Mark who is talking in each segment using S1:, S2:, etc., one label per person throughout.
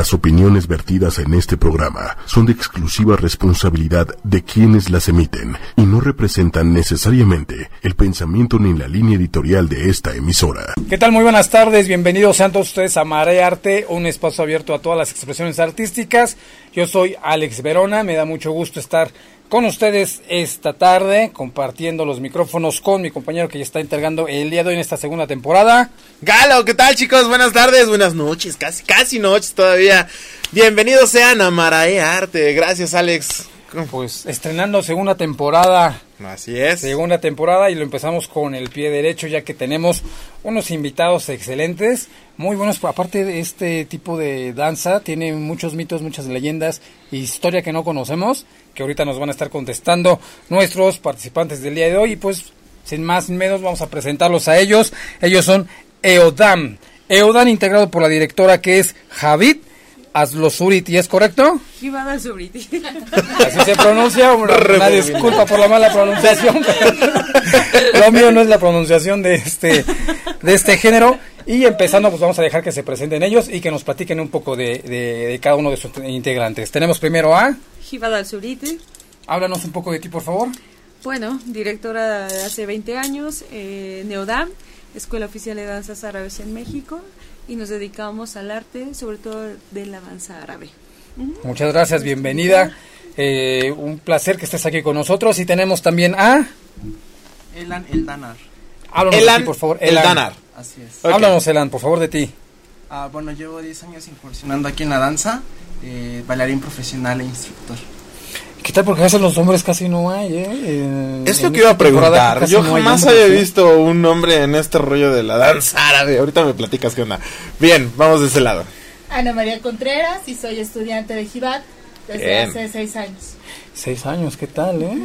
S1: Las opiniones vertidas en este programa son de exclusiva responsabilidad de quienes las emiten y no representan necesariamente el pensamiento ni la línea editorial de esta emisora.
S2: ¿Qué tal? Muy buenas tardes, bienvenidos sean todos ustedes a Mare Arte, un espacio abierto a todas las expresiones artísticas. Yo soy Alex Verona, me da mucho gusto estar con ustedes esta tarde, compartiendo los micrófonos con mi compañero que ya está entregando el día de hoy en esta segunda temporada.
S3: Galo, ¿qué tal chicos? Buenas tardes, buenas noches, casi, casi noches todavía. Bienvenidos sean a Marae Arte, gracias Alex.
S2: Pues estrenando segunda temporada.
S3: Así es.
S2: Segunda temporada y lo empezamos con el pie derecho ya que tenemos unos invitados excelentes, muy buenos. Aparte de este tipo de danza, tiene muchos mitos, muchas leyendas, historia que no conocemos, que ahorita nos van a estar contestando nuestros participantes del día de hoy. Y pues, sin más menos, vamos a presentarlos a ellos. Ellos son EODAM. EODAM integrado por la directora que es Javid Azlozuriti, ¿es correcto?
S4: Zuriti.
S2: Así se pronuncia, una disculpa por la mala pronunciación. Lo mío no es la pronunciación de este, de este género. Y empezando, pues vamos a dejar que se presenten ellos y que nos platiquen un poco de, de, cada uno de sus integrantes. Tenemos primero a...
S4: Jibada Zuriti.
S2: Háblanos un poco de ti, por favor.
S4: Bueno, directora de hace 20 años, eh, Neodam, Escuela Oficial de Danzas Árabes en México y nos dedicamos al arte, sobre todo de la danza árabe.
S2: Muchas gracias, bienvenida. Eh, un placer que estés aquí con nosotros y tenemos también a...
S5: Elan El Danar.
S2: Háblanos Elan, por favor.
S3: El Danar.
S5: Así es.
S2: Háblanos, Elan, por favor, de ti.
S5: Ah, bueno, llevo 10 años incursionando aquí en la danza, eh, bailarín profesional e instructor.
S2: ¿Qué tal? Porque a veces los hombres casi no hay, ¿eh?
S3: es lo que iba a preguntar. Yo jamás había visto un hombre en este rollo de la danza árabe. Ahorita me platicas qué onda. Bien, vamos de ese lado.
S6: Ana María Contreras y soy estudiante de Jibat desde hace seis años.
S2: Seis años, ¿qué tal, eh?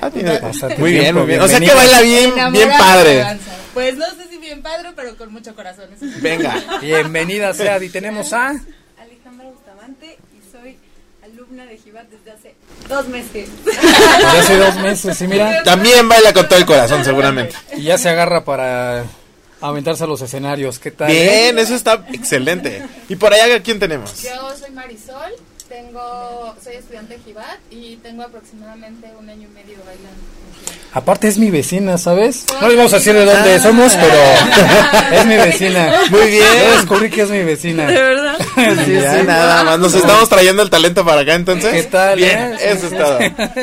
S3: muy bien, muy bien. O sea que baila bien, bien padre.
S6: Pues no sé si bien padre, pero con mucho corazón.
S3: Venga.
S2: Bienvenida sea, y tenemos a...
S7: Alejandra Bustamante alumna de Jibat desde hace dos meses.
S2: Desde hace dos meses, sí, mira.
S3: También baila con todo el corazón, seguramente.
S2: Y ya se agarra para aventarse a los escenarios. ¿Qué tal?
S3: Bien, eso está excelente. ¿Y por allá quién tenemos?
S7: Yo soy Marisol, tengo, soy estudiante de Jibat y tengo aproximadamente un año y medio bailando.
S2: Aparte es mi vecina, ¿sabes? No le vamos a decir de dónde ah. somos, pero es mi vecina.
S3: Muy bien.
S2: Yo descubrí que es mi vecina.
S4: ¿De verdad?
S3: sí, sí, nada más. Nos estamos trayendo el talento para acá, entonces.
S2: ¿Qué tal?
S3: Bien,
S2: eh?
S3: eso es todo.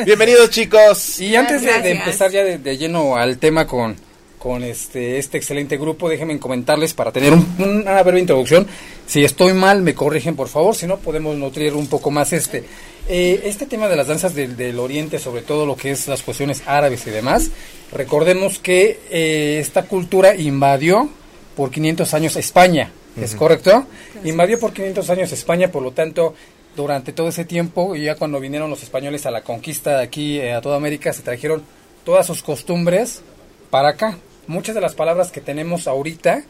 S3: Bienvenidos, chicos.
S2: Y antes de, de, empezar ya de, de lleno al tema con con este, este excelente grupo. Déjenme comentarles para tener un, una breve introducción. Si estoy mal, me corrigen por favor, si no podemos nutrir un poco más este. Eh, este tema de las danzas del, del, Oriente, sobre todo lo que es las cuestiones árabes y demás, recordemos que eh, esta cultura invadió por 500 años España, ¿es correcto? Invadió por 500 años España, por lo tanto, durante todo ese tiempo, y ya cuando vinieron los españoles a la conquista de aquí eh, a toda América, se trajeron todas sus costumbres para acá muchas de las palabras que tenemos ahorita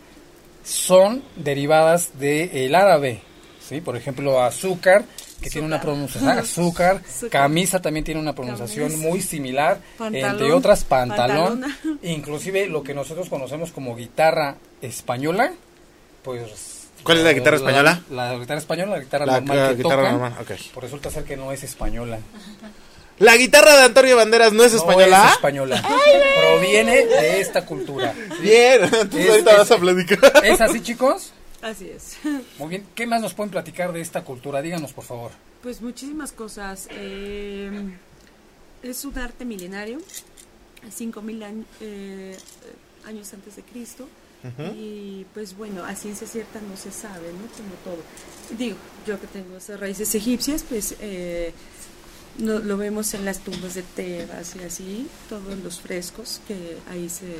S2: son derivadas del árabe. ¿sí? Por ejemplo, azúcar, que tiene una pronunciación, azúcar, camisa también tiene una pronunciación muy similar, entre otras pantalón, inclusive lo que nosotros conocemos como guitarra española, pues...
S3: ¿Cuál es la guitarra española?
S2: La, guitarra española, la guitarra normal que
S3: guitarra normal, okay.
S2: Pues resulta ser que no es española.
S3: La guitarra de Antonio Banderas no es española.
S2: No es española. Proviene de esta cultura.
S3: Bien, entonces ahorita vas a platicar.
S2: ¿Es así, chicos?
S4: Así es.
S2: Muy bien. ¿Qué más nos pueden platicar de esta cultura? Díganos, por favor.
S4: Pues muchísimas cosas. Eh, es un arte milenario, 5.000 años, eh, años antes de Cristo. Y pues bueno, a ciencia cierta no se sabe, ¿no? Como todo. Digo, yo que tengo esas raíces egipcias, pues eh, no, lo vemos en las tumbas de Tebas y así, todos los frescos que ahí se,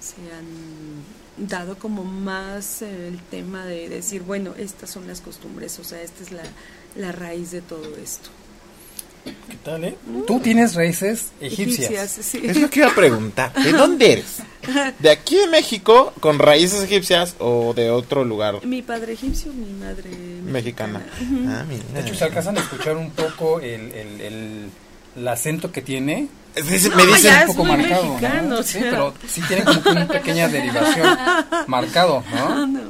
S4: se han dado como más eh, el tema de decir, bueno, estas son las costumbres, o sea, esta es la, la raíz de todo esto.
S2: ¿Qué tal, eh? Tú tienes raíces egipcias.
S4: sí.
S3: Es lo que iba a preguntar. ¿De dónde eres? ¿De aquí de México con raíces egipcias o de otro lugar?
S4: Mi padre egipcio, mi madre
S3: mexicana.
S2: Ah, mira. De hecho, se alcanzan a escuchar un poco el, el, el, el acento que tiene.
S3: me dicen
S4: un poco marcado. ¿no?
S2: Sí, pero sí tiene como que una pequeña derivación marcado, ¿no?
S4: No,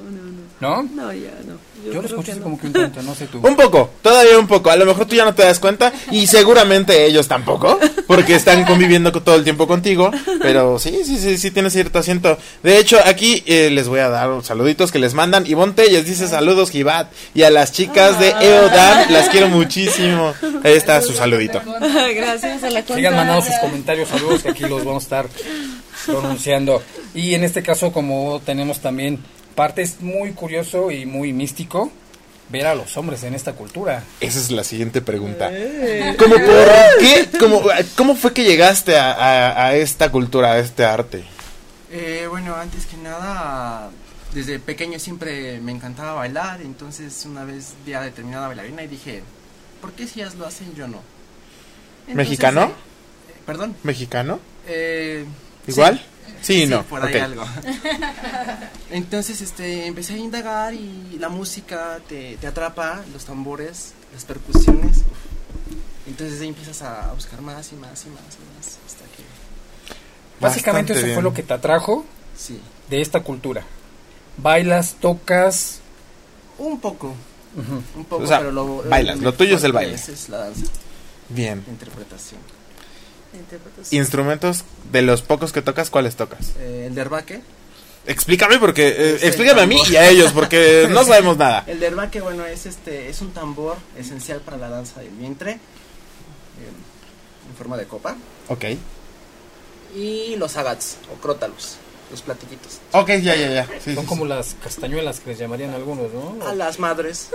S4: no, no.
S2: ¿No?
S4: No, ya no.
S2: Yo lo
S8: creo
S2: escuché
S8: no.
S2: como que un tonto, no sé tú.
S3: Un poco, todavía un poco. A lo mejor tú ya no te das cuenta y seguramente ellos tampoco, porque están conviviendo co- todo el tiempo contigo. Pero sí, sí, sí, sí tiene cierto asiento. De hecho, aquí eh, les voy a dar saluditos que les mandan. Ivonne Telles dice saludos, Givat. Y a las chicas de EODAN las quiero muchísimo. Ahí está su saludito.
S8: Gracias a la cuenta.
S2: Sigan mandando sus comentarios, saludos, que aquí los vamos a estar pronunciando. Y en este caso, como tenemos también parte, es muy curioso y muy místico ver a los hombres en esta cultura.
S3: Esa es la siguiente pregunta. ¿Cómo por qué? ¿Cómo, cómo fue que llegaste a, a- a esta cultura, a este arte?
S5: Eh, bueno, antes que nada, desde pequeño siempre me encantaba bailar, entonces una vez vi a determinada bailarina y dije, ¿por qué si ellas lo hacen yo no? Entonces,
S3: ¿Mexicano?
S5: eh, Perdón.
S3: ¿Mexicano?
S5: Eh,
S3: ¿Igual? Sí,
S5: Sí,
S3: no.
S5: por ahí algo. Entonces, este, empecé a indagar y la música te, te atrapa, los tambores, las percusiones. uf. Entonces ahí empiezas a buscar más y más y más y más hasta que,
S2: Básicamente eso
S3: bien.
S2: fue lo que te atrajo
S5: sí,
S2: de esta cultura. Bailas, tocas.
S5: un poco, un poco,
S3: O sea,
S5: pero lo,
S3: bailas, lo tuyo es el baile.
S5: Es la danza,
S3: Bien.
S5: la interpretación.
S3: Instrumentos de los pocos que tocas, ¿cuáles tocas?
S5: Eh, el derbaque,
S3: Explícame porque eh, explícame a mí y a ellos porque no sabemos nada.
S5: el derbaque, bueno, es este, es un tambor esencial para la danza del vientre, eh, en forma de copa.
S3: Ok.
S5: y los agats o crótalos, los platillitos.
S3: Ok, ya, ya, ya. Sí,
S2: Son
S3: sí,
S2: como las castañuelas que les llamarían algunos, ¿no?
S5: A las madres.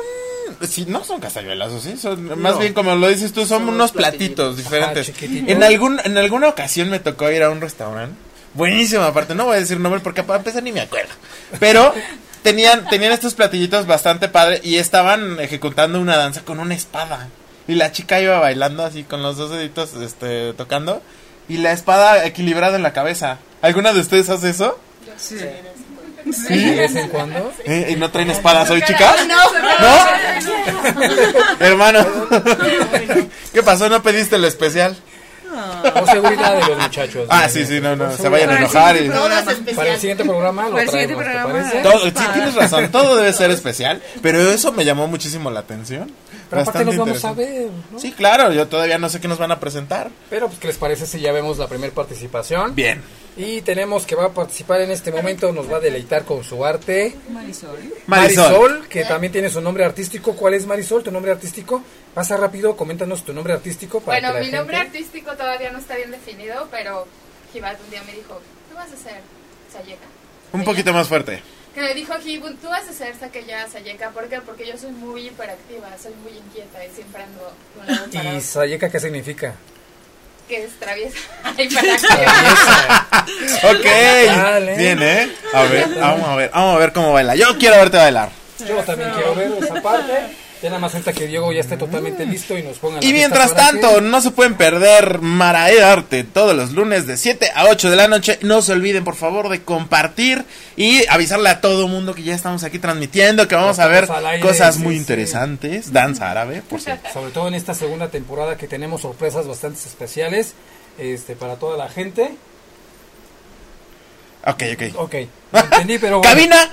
S3: Sí. Sí, no son castañuelas, ¿o sí? Son, más
S5: No.
S3: bien como lo dices tú, son,
S5: Son
S3: unos platitos diferentes.
S2: Ajá,
S3: en, algún, en alguna ocasión me tocó ir a un restaurante. Buenísimo, aparte, no voy a decir nombre porque para empezar ni me acuerdo. Pero tenían, tenían estos platillitos bastante padre y estaban ejecutando una danza con una espada. Y la chica iba bailando así con los dos deditos este, tocando y la espada equilibrada en la cabeza. ¿Alguna de ustedes hace eso?
S8: Sí.
S2: De vez en cuando.
S3: ¿Eh? ¿Y no traen espadas hoy, chicas? ¿No? Hermano. ¿Qué pasó? ¿No pediste lo especial?
S2: Por seguridad de los muchachos.
S3: Ah,
S2: ¿no?
S3: sí, sí, no, no. Se vayan a enojar. Y...
S2: Para el siguiente programa lo
S8: Para el siguiente
S2: traemos, ¿te parece?
S3: Todo, sí, tienes razón. Todo debe ser especial. Pero eso me llamó muchísimo la atención.
S2: Pero aparte
S3: Bastante
S2: nos vamos a
S3: interesante.
S2: ver, ¿no?
S3: Sí, claro. Yo todavía no sé qué nos van a presentar.
S2: Pero, pues, ¿qué les parece si ya vemos la primera participación?
S3: Bien.
S2: Y tenemos que va a participar en este momento, nos va a deleitar con su arte.
S8: Marisol.
S3: Marisol.
S2: que también tiene su nombre artístico. ¿Cuál es Marisol, tu nombre artístico? Pasa rápido, coméntanos tu nombre artístico. Para
S7: Bueno,
S2: que la
S7: mi nombre
S2: gente-
S7: artístico todavía no está bien definido, pero Jibat un día me dijo, tú vas a ser Sayeka.
S3: Un poquito más fuerte.
S7: Que me dijo Jibun, tú vas a ser Sakeya Sayeka. ¿Por qué? Porque yo soy muy hiperactiva, soy muy inquieta y siempre ando de un lado
S2: ¿Y. Sayeka qué significa?
S7: Que es traviesa, hiperactiva.
S2: Traviesa.
S3: Ok.
S2: Dale.
S3: Bien, ¿eh? A ver, vamos a ver. Vamos a ver cómo baila. Yo quiero verte bailar.
S2: Yo también quiero ver esa parte. Ya nada más falta que Diego ya esté totalmente listo y nos ponga la
S3: Y mientras
S2: que-
S3: tanto, no se pueden perder Marae Arte todos los lunes de 7 a 8 de la noche. No se olviden, por favor, de compartir y avisarle a todo mundo que ya estamos aquí transmitiendo, que vamos a ver
S2: aire,
S3: cosas
S2: sí,
S3: muy
S2: sí.
S3: interesantes. Danza árabe, por cierto.
S2: Sobre todo en esta segunda temporada que tenemos sorpresas bastante especiales este, para toda la gente.
S3: Ok, ok.
S2: Ok, lo entendí, pero bueno.
S3: Cabina,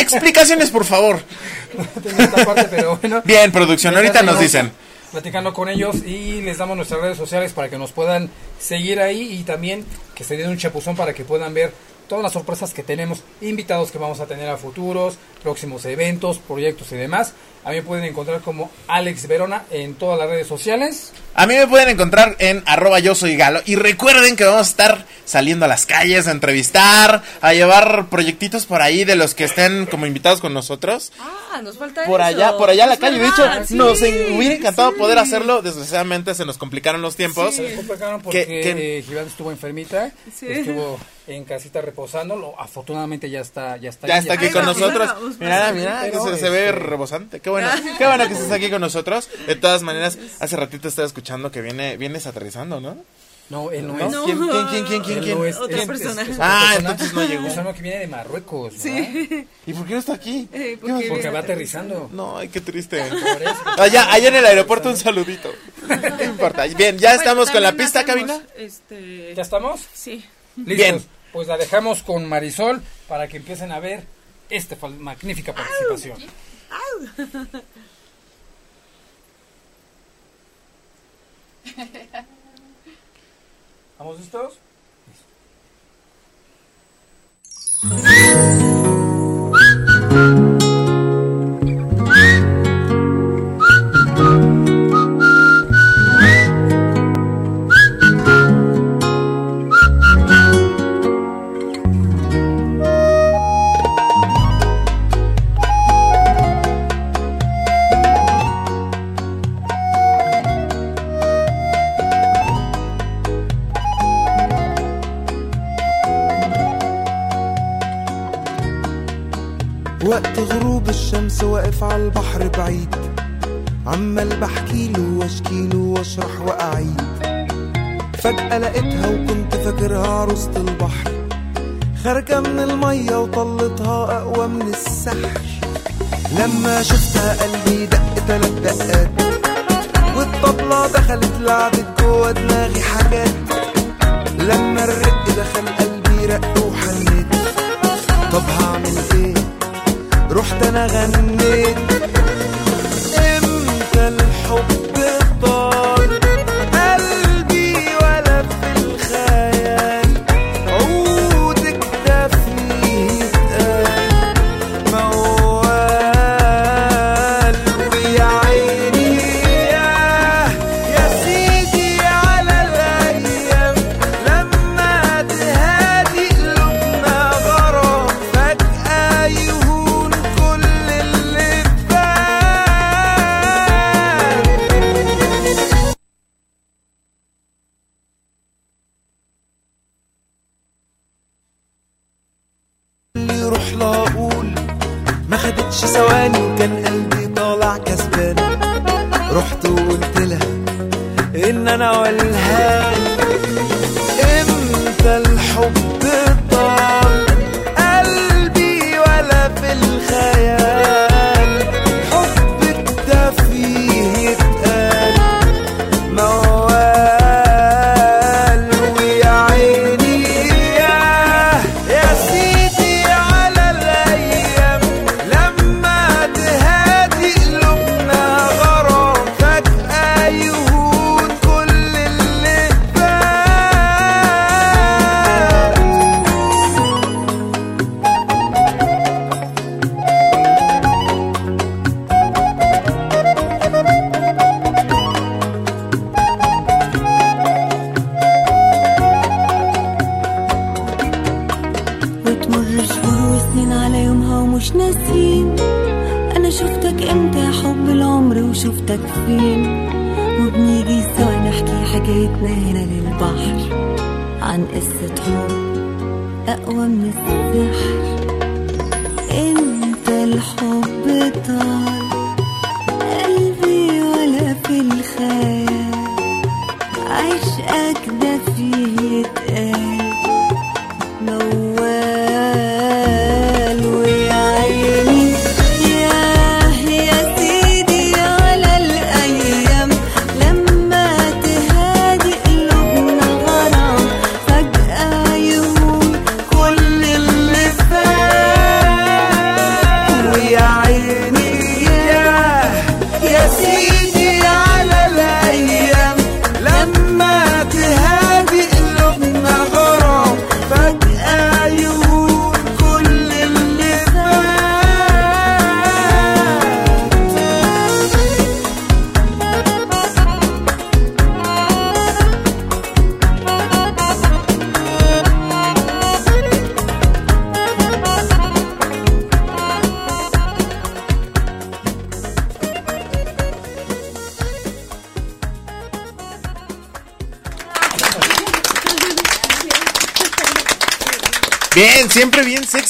S3: explicaciones, por favor.
S2: tengo esta parte, pero bueno.
S3: Bien, producción, ahorita nos dicen.
S2: Platicando con ellos y les damos nuestras redes sociales para que nos puedan seguir ahí y también que se den un chapuzón para que puedan ver todas las sorpresas que tenemos, invitados que vamos a tener a futuros, próximos eventos, proyectos y demás. A mí me pueden encontrar como Alex Verona en todas las redes sociales.
S3: A mí me pueden encontrar en arroba yo soy galo. Y recuerden que vamos a estar saliendo a las calles a entrevistar, a llevar proyectitos por ahí de los que estén como invitados con nosotros.
S8: Ah, nos falta
S3: por
S8: eso.
S3: allá, por allá a la calle. De hecho,
S8: sí,
S3: nos en- hubiera encantado
S8: sí.
S3: poder hacerlo. Desgraciadamente se nos complicaron los tiempos.
S2: Se les complicaron porque
S3: Que- que-
S2: eh, Gibran estuvo enfermita,
S8: Sí.
S2: estuvo en casita reposando, lo- afortunadamente ya está ya está
S3: Ya está aquí con nosotros.
S8: vamos,
S3: Mira,
S8: vamos.
S3: mira, que se, se ve
S2: este-
S3: rebosante. Qué bueno, qué bueno que estés aquí con nosotros. De todas maneras, hace ratito estaba escuchando que viene, vienes aterrizando, ¿no?
S2: No, él no,
S3: ¿No?
S2: es.
S8: No.
S3: ¿Quién, quién, quién, quién, quién,
S2: Él
S3: quién?
S2: no es,
S8: Otra
S2: es-
S8: persona.
S2: es- es otra
S3: Ah,
S2: persona.
S3: entonces no llegó.
S2: Es uno que viene de Marruecos.
S8: Sí.
S3: ¿Y por qué no está aquí?
S8: Eh,
S3: ¿Qué
S8: porque
S2: va aterrizando.
S3: No, ay, qué triste.
S2: Por.
S3: Allá, allá en el aeropuerto un saludito. No importa. Bien, ya estamos con la pista,
S8: hacemos,
S3: cabina.
S8: Este.
S2: ¿Ya estamos?
S8: Sí.
S2: Listos.
S3: Bien.
S2: Pues la dejamos con Marisol para que empiecen a ver esta magnífica participación.
S9: ¿Vamos listos?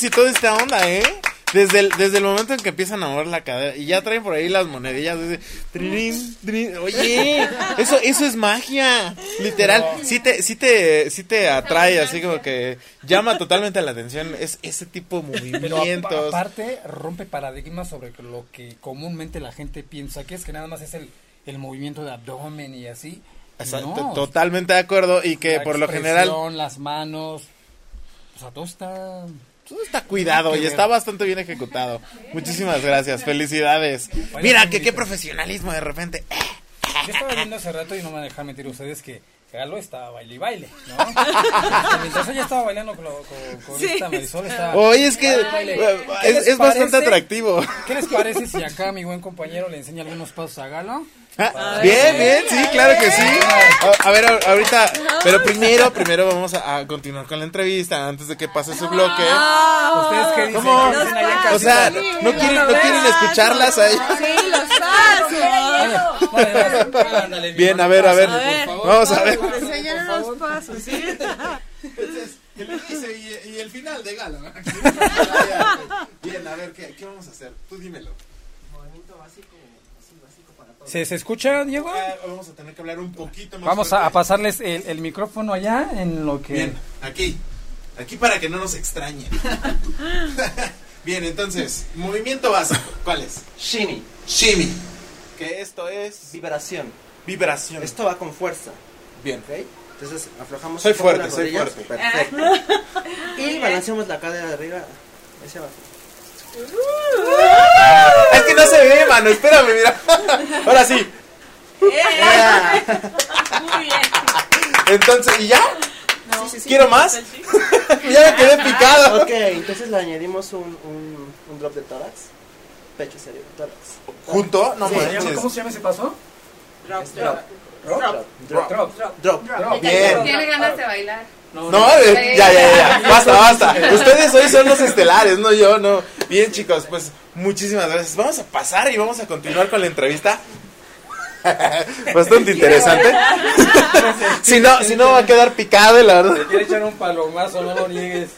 S3: Sexy toda esta onda, ¿eh? Desde el, desde el momento en que empiezan a mover la cadera y ya traen por ahí las monedillas. dice, trirín, trirín. Oye, eso, eso es magia, literal. Sí te, sí te, sí te atrae, así como que llama totalmente la atención. Es ese tipo de
S9: Pero
S3: movimientos.
S9: apa- aparte rompe paradigmas sobre lo que comúnmente la gente piensa que es que nada más es el, el movimiento de abdomen y así.
S3: Exacto,
S9: No,
S3: totalmente de acuerdo y que
S9: la
S3: por lo general
S9: las manos, o sea, todo está
S3: todo está cuidado y está bastante bien ejecutado. Muchísimas gracias, felicidades. Mira, que qué profesionalismo de repente.
S2: Yo estaba viendo hace rato y no me van a dejar mentir ustedes que Galo estaba baile y baile, ¿no? Mientras ella estaba bailando con, lo- con- con
S8: Sí.
S2: esta Marisol, estaba...
S3: Oye, es que
S2: baile y baile.
S3: eh,
S2: ¿Qué
S3: es, es bastante atractivo.
S2: ¿Qué les parece si acá mi buen compañero le enseña algunos pasos a Galo?
S3: Ah, Bien, bien, sí, claro que sí. A, a ver, a- ahorita, pero primero, primero vamos a, a continuar con la entrevista antes de que pase su bloque.
S2: ¿Ustedes qué dicen?
S3: ¿Cómo?
S2: ¿Qué dicen allá en
S3: O sea, no quieren, no quieren escucharlas ahí.
S8: Sí, los pasos.
S2: Vale, vale,
S3: Bien, a ver, a ver,
S2: paso, por favor.
S3: vamos a ver.
S8: Los pasos, ¿sí?
S3: Entonces, ¿qué le dice? Y, y el final de Galo. Bien, a ver, ¿qué, ¿qué vamos a hacer? Tú dímelo.
S5: Movimiento básico, así básico para todos.
S2: ¿Se, ¿Se escucha, Diego?
S3: Ah, vamos a tener que hablar un poquito más.
S2: Vamos a, pasarles el, el micrófono allá en lo que...
S3: Bien, aquí. Aquí para que no nos extrañen. Bien, entonces, movimiento básico. ¿Cuál es?
S5: Shimmy,
S3: Shimmy. Que esto es
S5: vibración.
S3: vibración.
S5: Esto va con fuerza,
S3: Bien.
S5: ¿ok? Entonces aflojamos
S3: Soy fuerte, soy
S5: rodillas.
S3: fuerte.
S5: Perfecto. y balanceamos la cadera de arriba hacia abajo.
S3: No se ve, mano. Espérame, mira. Ahora sí.
S8: Muy bien.
S3: Entonces, ¿y ya?
S8: No.
S3: ¿Quiero más? ya me quedé picado.
S5: Ok, entonces le añadimos un, un, un drop de tórax. Pecho serio, tórax.
S3: ¿Junto? No
S5: Sí.
S3: manches.
S2: ¿Cómo se llama ese paso?
S5: Drop.
S2: Drop.
S5: Drop.
S2: Drop.
S5: Drop.
S2: Drop.
S3: Bien.
S7: Tiene ganas de bailar.
S3: No, eh, ya, ya, ya. Basta, basta. Ustedes hoy son los estelares, no yo, no. Bien, chicos, pues muchísimas gracias. Vamos a pasar y vamos a continuar con la entrevista. Bastante interesante. si no, si no va a quedar picado, la verdad.
S2: Te quiere echar un palomazo, no lo niegues.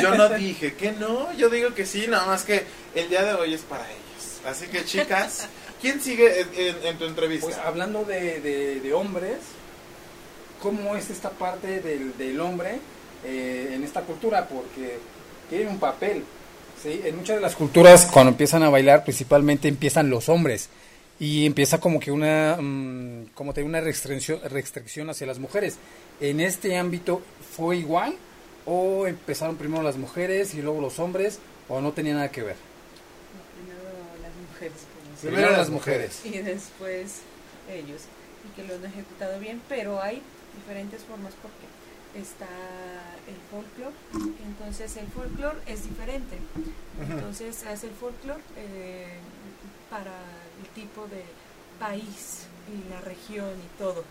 S3: Yo no dije que no, yo digo que sí, nada más que el día de hoy es para ellos. Así que, chicas, ¿quién sigue en, en- en tu entrevista?
S2: Pues hablando de, de- de hombres, ¿cómo es esta parte del, del hombre eh, en esta cultura? Porque tiene un papel. ¿sí? En muchas de las culturas, cuando empiezan a bailar, principalmente empiezan los hombres. Y empieza como que una, mm, como tener una restricción, restricción hacia las mujeres. ¿En este ámbito fue igual? ¿O empezaron primero las mujeres y luego los hombres? ¿O no tenía nada que ver?
S4: Primero las mujeres.
S2: Primero las mujeres.
S4: y después ellos y que lo han ejecutado bien pero hay diferentes formas porque está el folclore. Entonces el folclore es diferente. Entonces hace el folclore eh, para el tipo de país y la región y todo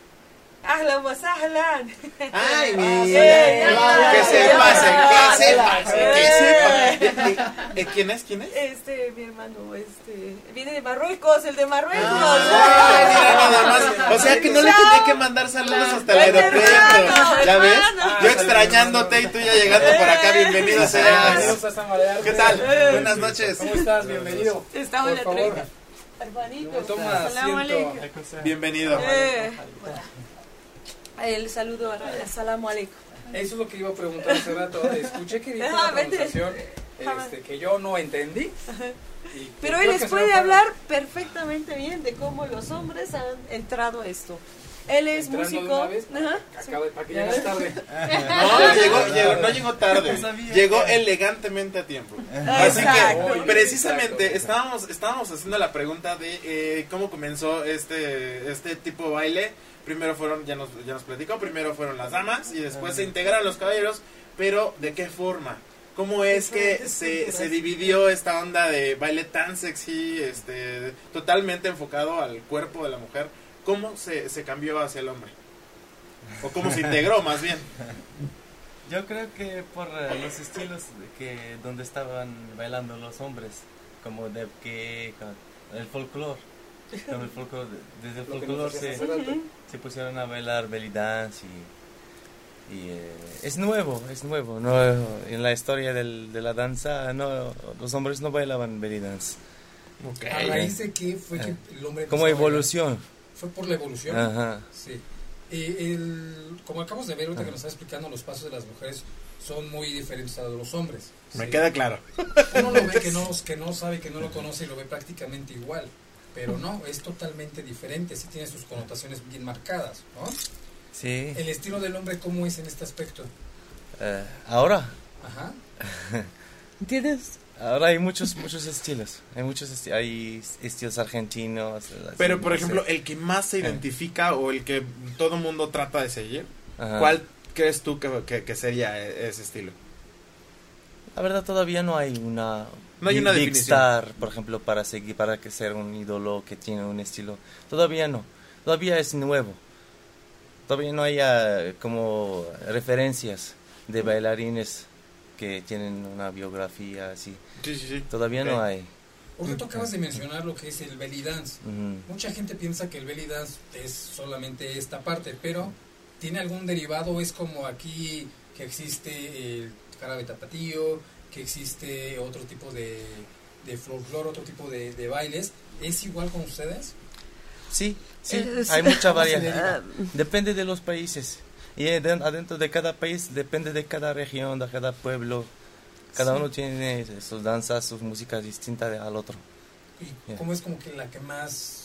S4: ¡Ahlan wa sahlan!
S3: Ay, mi.
S4: Eh,
S3: Que se
S4: ya,
S3: pase,
S4: ya,
S3: que se
S4: ya.
S3: pase, que se pase. Eh, ¿Quién es? ¿Quién es?
S4: Este, mi hermano, este, viene de Marruecos, el de Marruecos.
S3: Ay, mira nada más. O sea que no le tenía que mandar saludos hasta el aeropuerto. ¿Ya ves? Yo extrañándote y tú ya llegando por acá. Bienvenido seas.
S2: Bienvenidos a San Balear.
S3: ¿Qué tal? Buenas noches.
S2: ¿Cómo estás? Bienvenido.
S4: Estamos en
S2: Por
S4: la. Hermanito,
S2: Toma asiento.
S3: Bienvenido.
S4: El saludo, salam aleikum.
S2: Eso es lo que iba a preguntar hace rato. Escuché que dijo
S4: Ah,
S2: una
S4: vete.
S2: pronunciación este, que yo no entendí.
S4: Pero él les puede hablar perfectamente bien de cómo los hombres han entrado a esto. Él es
S2: Entrando de
S4: músico.
S2: una vez,
S4: Ajá.
S2: Acaba de- para que tarde.
S3: No, llegó, llegó- no llegó tarde. Llegó elegantemente a tiempo. Así
S4: Exacto.
S3: que precisamente estábamos, estábamos haciendo la pregunta de eh, cómo comenzó este, este tipo de baile. Primero fueron, ya nos, ya nos platicó, primero fueron las damas y después se integraron los caballeros, pero ¿de qué forma? ¿Cómo es que se, se dividió esta onda de baile tan sexy, este, totalmente enfocado al cuerpo de la mujer? ¿Cómo se, se cambió hacia el hombre? ¿O cómo se integró más bien?
S10: Yo creo que por eh, los estilos de que donde estaban bailando los hombres, como de que el folclore, como el folclore, desde el folclore se. Se pusieron a bailar belly dance y, y, eh, es nuevo, es nuevo, no en la historia del- de la danza no los hombres no bailaban belly dance.
S2: ¿A raíz de qué fue que el hombre
S10: Como evolución.
S2: Fue por la evolución.
S10: Ajá.
S2: Sí. Eh, el- como acabamos de ver ahorita que nos está explicando, los pasos de las mujeres son muy diferentes a los hombres.
S3: Me
S2: Sí.
S3: queda claro.
S2: Uno lo ve que no, que no sabe, que no lo conoce y lo ve prácticamente igual. Pero no, es totalmente diferente, sí tiene sus connotaciones bien marcadas, ¿no?
S10: Sí.
S2: El estilo del hombre, ¿cómo es en este aspecto?
S10: Eh, ahora,
S2: Ajá.
S4: ¿Entiendes?
S10: Ahora hay muchos, muchos estilos. Hay muchos esti- hay estilos argentinos.
S3: Pero, por
S10: no sé.
S3: ejemplo, el que más se
S10: Eh.
S3: identifica o el que todo mundo trata de seguir,
S10: Ajá.
S3: ¿cuál crees tú que, que- que sería e- ese estilo?
S10: La verdad todavía no hay una
S3: No hay
S10: big-
S3: una
S10: big
S3: definición.
S10: star, por ejemplo, para seguir, para que sea un ídolo que tiene un estilo. Todavía no. Todavía es nuevo. Todavía no hay ah, como referencias de bailarines que tienen una biografía así.
S3: Sí, sí, sí.
S10: Todavía no
S3: Ok.
S10: hay.
S2: Ahorita acabas de mencionar lo que es el belly dance.
S10: Ujú.
S2: Mucha gente piensa que el belly dance es solamente esta parte, pero ¿tiene algún derivado? Es como aquí que existe el jarabe tapatío, que existe otro tipo de, de folclore, otro tipo de, de bailes. ¿Es igual con ustedes?
S10: Sí, sí,
S4: Es-
S10: hay mucha
S2: ¿Cómo se
S10: variedad. Depende de los países. Y aden- adentro de cada país depende de cada región, de cada pueblo. Cada
S2: Sí.
S10: uno tiene sus danzas, sus músicas distintas de- al otro.
S2: ¿Y
S10: Yeah.
S2: cómo es como que la que más...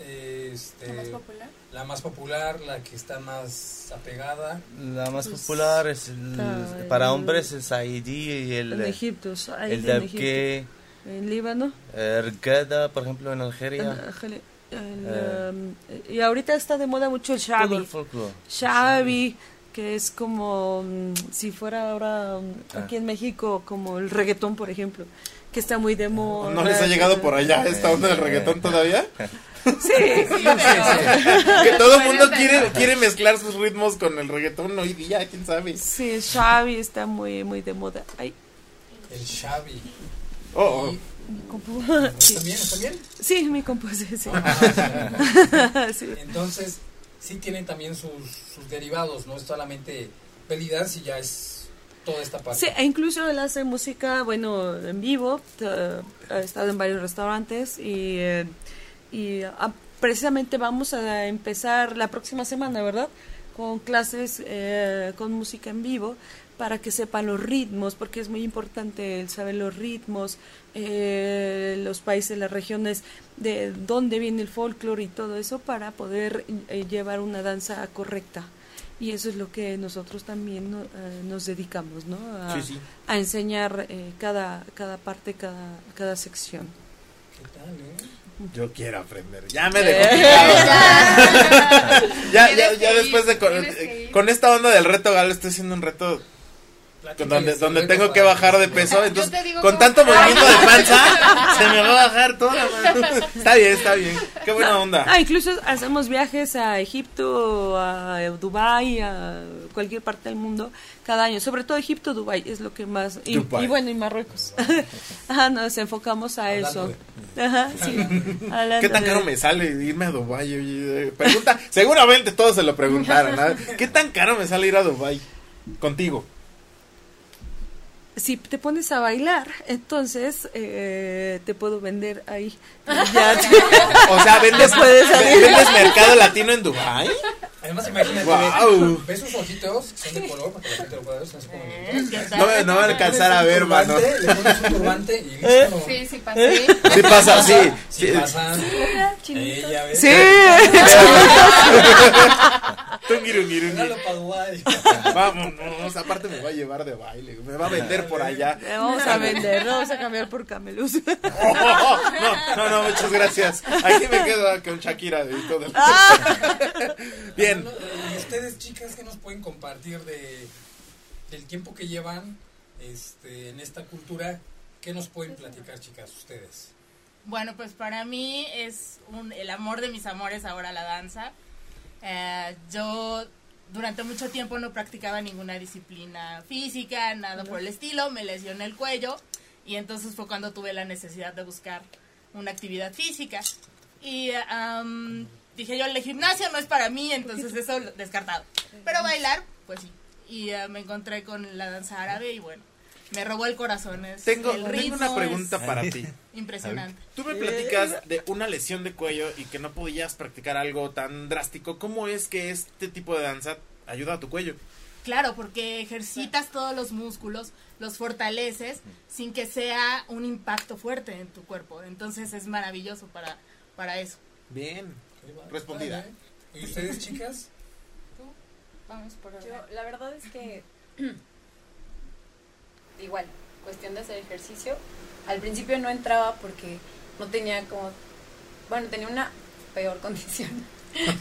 S2: este,
S7: ¿La más popular?
S2: la más popular, la que está más apegada?
S10: La más
S4: Pues,
S10: popular es el- para hombres el Saidi y el,
S4: En Egipto,
S10: el
S4: en
S10: Dabke.
S4: En Líbano.
S10: el Gada, por ejemplo, en
S4: en
S10: Algeria.
S4: El,
S10: Eh.
S4: um, y ahorita está de moda mucho el shabi. Shabi, que es como mm, si fuera ahora mm,
S10: Ah.
S4: aquí en México como el reggaetón, por ejemplo, que está muy de moda.
S3: ¿No les ha llegado por allá esta onda del reggaetón todavía?
S4: Sí, sí,
S3: Que todo el mundo quiere, quiere mezclar sus ritmos con el reggaetón hoy día, quién sabe.
S4: Sí, el Shabi está muy, muy de moda. Ay,
S2: El Xavi.
S3: Oh, oh.
S4: mi compu-
S2: ¿Está bien? ¿Está bien?
S4: Sí, mi compuse, sí. Sí.
S2: Entonces, sí tienen también sus, sus derivados, no es solamente belly dance y ya es toda esta parte.
S4: Sí, e incluso él hace música, bueno, en vivo, ha estado en varios restaurantes y, eh, y ah, precisamente vamos a empezar la próxima semana, ¿verdad? Con clases eh, con música en vivo para que sepan los ritmos, porque es muy importante el saber los ritmos, eh, los países, las regiones, de dónde viene el folclore y todo eso para poder eh, llevar una danza correcta. Y eso es lo que nosotros también no- eh, nos dedicamos, ¿no? A,
S3: Sí, sí.
S4: a enseñar eh, cada, cada parte, cada, cada sección.
S2: ¿Qué tal, eh?
S3: Yo quiero aprender. Ya me dejó picado. ya, ya, ya
S7: que
S3: después de con, con esta onda del reto galo estoy haciendo un reto donde, donde tengo que bajar de peso. Entonces, con
S7: cómo-
S3: tanto movimiento de panza, se me va a bajar toda. Está bien, está bien. Qué buena onda.
S4: Ah, incluso hacemos viajes a Egipto, a Dubái, a cualquier parte del mundo cada año. Sobre todo Egipto, Dubái es lo que más. Y, bueno, y Marruecos. Ajá, nos enfocamos a
S2: Hablando
S4: eso. Ajá, sí. Hablando
S3: ¿Qué tan
S4: de-
S3: caro me sale irme a Dubái? Pregunta, seguramente todos se lo preguntaron. ¿ah? ¿Qué tan caro me sale ir a Dubái? Contigo.
S4: Si te pones a bailar, entonces eh, te puedo vender ahí. Ya te-
S3: O sea, ¿vendes. ¿vendes mercado latino en Dubái?
S2: Además, imagínate, ve- ves sus ojitos, que son de color, para que la gente lo pueda ver.
S3: No, me- no va a alcanzar a ver, mano.
S2: Le pones un turbante y listo.
S7: Sí, sí, pasé.
S3: Sí pasa, sí.
S2: Sí,
S3: sí.
S2: pasan. Ella, ¿ves?
S4: Sí.
S3: Vámonos, aparte me va a llevar de baile, me va a vender por allá.
S4: Le vamos a vender, lo vamos a cambiar por camelus.
S3: no, no, no, muchas gracias. Aquí me quedo con Shakira y todo. Bien.
S2: ¿Y ustedes, chicas, qué nos pueden compartir de, del tiempo que llevan este, en esta cultura? ¿Qué nos pueden platicar, chicas, ustedes?
S6: Bueno, pues para mí es un, el amor de mis amores ahora la danza. Eh, yo durante mucho tiempo no practicaba ninguna disciplina física, nada por el estilo, me lesioné el cuello y entonces fue cuando tuve la necesidad de buscar una actividad física. Y am, dije yo, el gimnasio no es para mí, entonces eso descartado. Pero bailar, pues sí. Y eh, me encontré con la danza árabe y bueno, me robó el corazón. Es,
S3: Tengo,
S6: el
S3: tengo
S6: ritmo
S3: una pregunta
S6: es
S3: para ti.
S6: Impresionante.
S3: Tú me platicas de una lesión de cuello y que no podías practicar algo tan drástico. ¿Cómo es que este tipo de danza ayuda a tu cuello?
S6: Claro, porque ejercitas todos los músculos, los fortaleces sin que sea un impacto fuerte en tu cuerpo. Entonces es maravilloso para, para eso.
S3: Bien, respondida.
S2: ¿Y ustedes, chicas?
S7: Vamos por
S11: Yo, la verdad es que
S12: igual, cuestión de hacer ejercicio. Al principio no entraba porque no tenía como, bueno, tenía una peor condición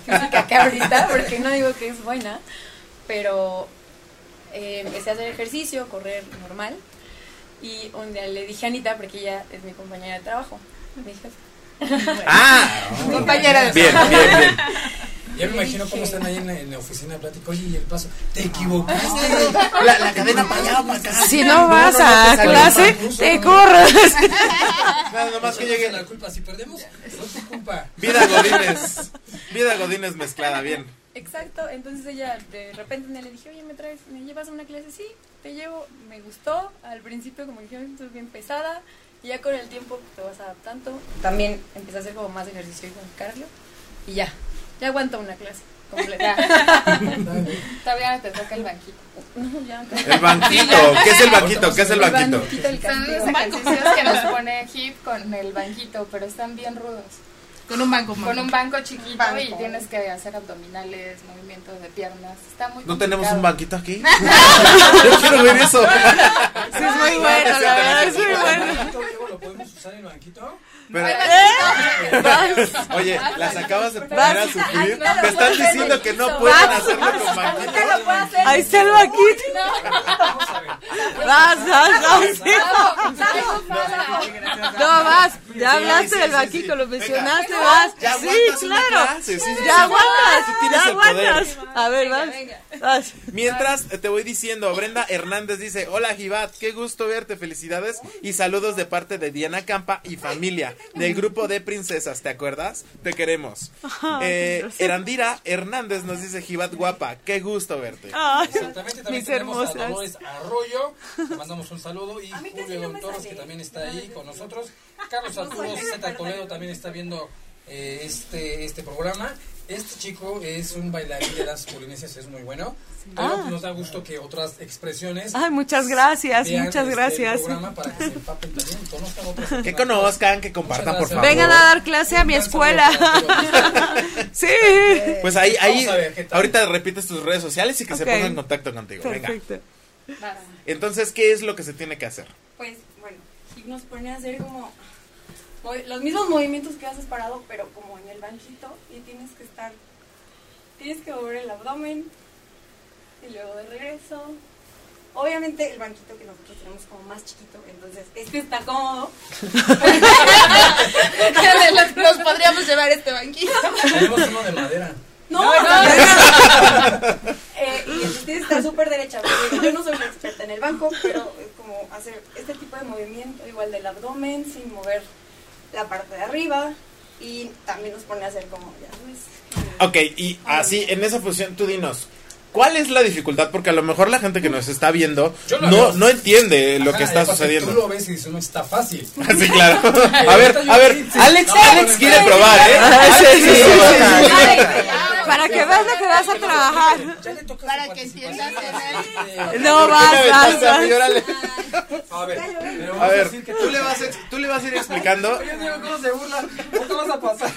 S12: física que ahorita, porque no digo que es buena, pero eh, empecé a hacer ejercicio, correr normal. Y un día le dije a Anita, porque ella es mi compañera de trabajo, mi jefa.
S3: Ah,
S12: compañera de
S3: bien, bien, bien.
S2: Ya me imagino cómo están ahí en la, en la oficina de plática. Oye, y el paso, te equivocaste.
S3: La, la cadena para allá, para acá.
S4: Si no vas
S2: no,
S4: a
S2: te
S4: clase, te
S2: no.
S4: corres.
S3: Nada, nomás que llegue.
S2: La culpa, si perdemos, no es tu culpa.
S3: Vida Godínez. Vida Godínez mezclada, bien.
S12: Exacto, entonces ella de repente le dije, oye, ¿me traes, me llevas a una clase? Sí, te llevo, me gustó, al principio como dije, "Ay, estoy bien pesada, y ya con el tiempo te vas adaptando. También empecé a hacer como más ejercicio y con cardio, y ya, ya aguanto una clase completa.
S7: Todavía te toca el banquito.
S12: No, ya.
S3: El banquito. ¿Qué es el banquito? ¿Qué es el banquito?
S12: del
S7: Son los ejercicios que nos pone Hip con el banquito, pero están bien rudos.
S6: Con un banco.
S7: Con un banco chiquito
S12: Banco.
S7: y tienes que hacer abdominales, movimientos de piernas. Está muy
S3: ¿No tenemos un
S7: complicado.
S3: banquito aquí? Yo quiero ver eso.
S4: Sí, es muy bueno, la verdad, es muy bueno.
S2: ¿Lo podemos usar en el banquito?
S3: Pero-
S4: ¿Eh?
S3: Oye, las acabas de poner
S4: Vas.
S3: a sufrir. Me están diciendo que no pueden
S4: Vas.
S3: hacerlo con
S12: hacer.
S4: Ahí está el vaquito. Vas, vas, vas. No, vas. Ya hablaste del
S3: sí.
S4: lo mencionaste, vas. Sí, claro. Ya aguantas. Ya aguantas. A ver, vas. Vas.
S3: Mientras eh, te voy diciendo, Brenda Hernández dice, hola Givat, qué gusto verte, felicidades y saludos de parte de Diana Campa y familia del grupo de princesas, ¿te acuerdas? Te queremos. Eh, Erandira Hernández nos dice, Givat guapa, qué gusto verte.
S4: Ay,
S2: Exactamente, también
S4: mis
S2: tenemos a
S4: hermosas.
S2: Dolores Arroyo, le mandamos un saludo, y Julio
S12: no
S2: Torres, que también está ahí con nosotros. Carlos Arturo Z Toledo también está viendo eh, este, este programa. Este chico es un bailarín de las polinesias, es muy bueno. Pero
S4: Ah.
S2: nos da gusto que otras expresiones
S4: Ay, muchas gracias, muchas
S2: este
S4: gracias.
S2: programa para que se empapen también, conozcan otras
S3: Que conozcan, que compartan, por favor.
S4: Vengan a dar clase a mi escuela. Sí.
S3: Pues ahí, ahí, ahorita repites tus redes sociales y que se
S4: Ok.
S3: pongan en contacto contigo. Venga.
S4: Perfecto.
S12: Va.
S3: Entonces, ¿qué es lo que se tiene que hacer?
S12: Pues bueno, nos pone a hacer como los mismos movimientos que haces parado, pero como en el banquito y tienes que estar, tienes que mover el abdomen y luego de regreso. Obviamente el banquito que nosotros tenemos como más chiquito, entonces este está cómodo.
S6: Nos podríamos llevar este banquito.
S2: Tenemos uno de madera.
S12: No, no, Eh, y que estar súper derecha. porque Yo no soy una experta en el banco, pero es como hacer este tipo de movimiento, igual del abdomen, sin mover la parte de arriba. Y también nos pone a hacer como, ya sabes.
S3: Ok, y así, en esa función, tú dinos, ¿cuál es la dificultad? Porque a lo mejor la gente que nos está viendo no,
S2: veo.
S3: no entiende lo que está sucediendo.
S2: Tú lo ves y dices, no está fácil.
S3: Sí, claro. A ver, a ver, Alex,
S2: No,
S3: Alex quiere probar, ¿eh?
S4: Ah, sí,
S3: Alex
S4: sí,
S3: quiere
S4: sí,
S3: probar.
S4: Para que veas lo que vas a trabajar.
S6: Para que entiendas.
S4: No, vas.
S2: A ver, pero
S3: A ver, tú le, vas a, ex- tú le vas a ir explicando.
S2: Yo digo, ¿cómo se burla? ¿Cómo te vas a pasar?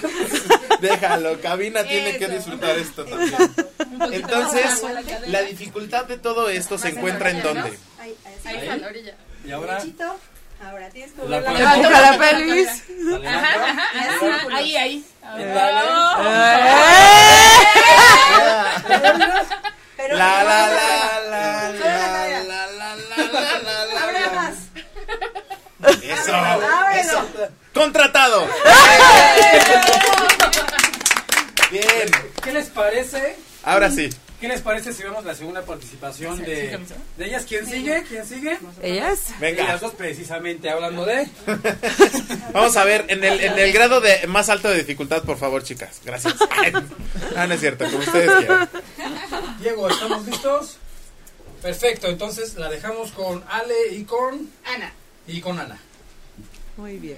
S3: Déjalo, Cabina tiene que disfrutar esto también. Entonces, la dificultad de todo esto se encuentra en dónde?
S12: Ahí,
S7: la orilla.
S2: Y ahora.
S12: Ahora tienes que
S2: La
S4: pelvis.
S2: dale,
S6: Ajá, ajá, ajá, ahí, ahí.
S3: La la la la la la la la
S12: Abre más.
S3: Eso, eso. Contratado. Bien.
S2: ¿Qué les parece?
S3: Ahora sí.
S2: ¿Qué les parece si vemos la segunda participación de, de ellas? ¿Quién sigue? ¿Quién sigue?
S4: ¿Ellas?
S3: Venga.
S2: Ellas dos precisamente hablando de...
S3: Vamos a ver, en el, en el grado de más alto de dificultad, por favor, chicas. Gracias. Ah, no es cierto, como ustedes quieran.
S2: Diego, ¿estamos listos? Perfecto, entonces la dejamos con Ale y con...
S6: Ana.
S2: Y con Ana.
S4: Muy bien.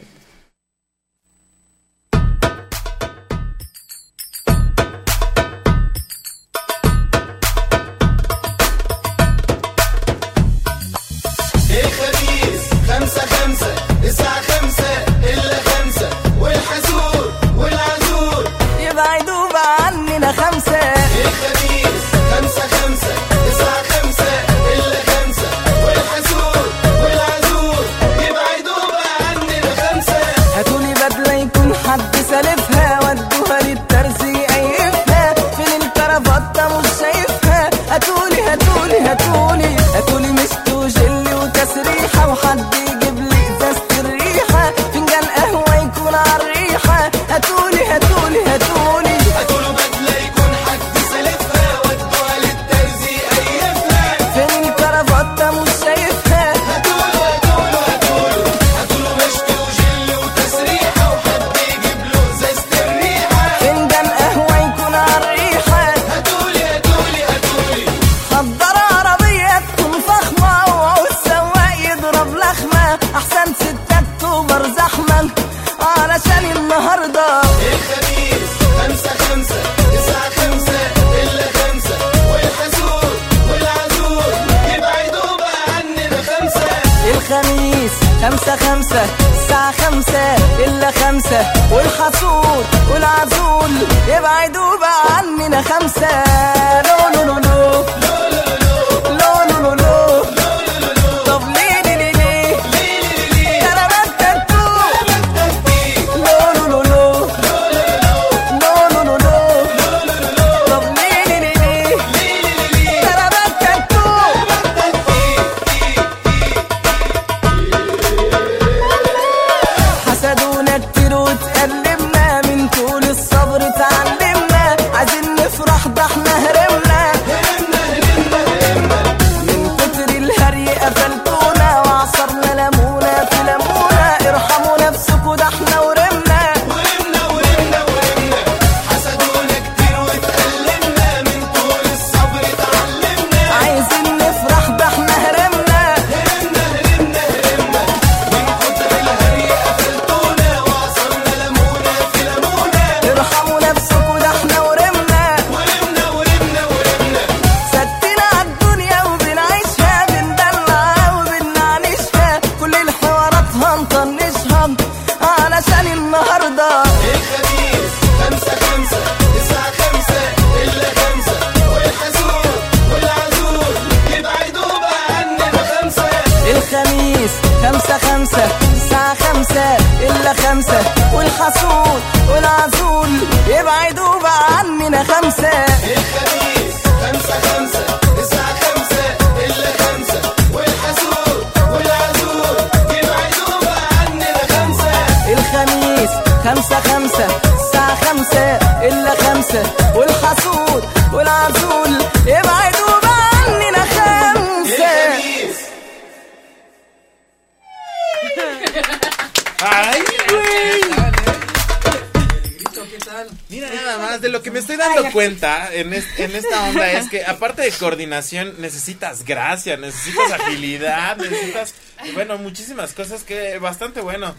S3: Mira nada más, de lo que me estoy dando cuenta en, es- en esta onda es que aparte de coordinación necesitas gracia, necesitas agilidad, necesitas, bueno, muchísimas cosas que bastante bueno.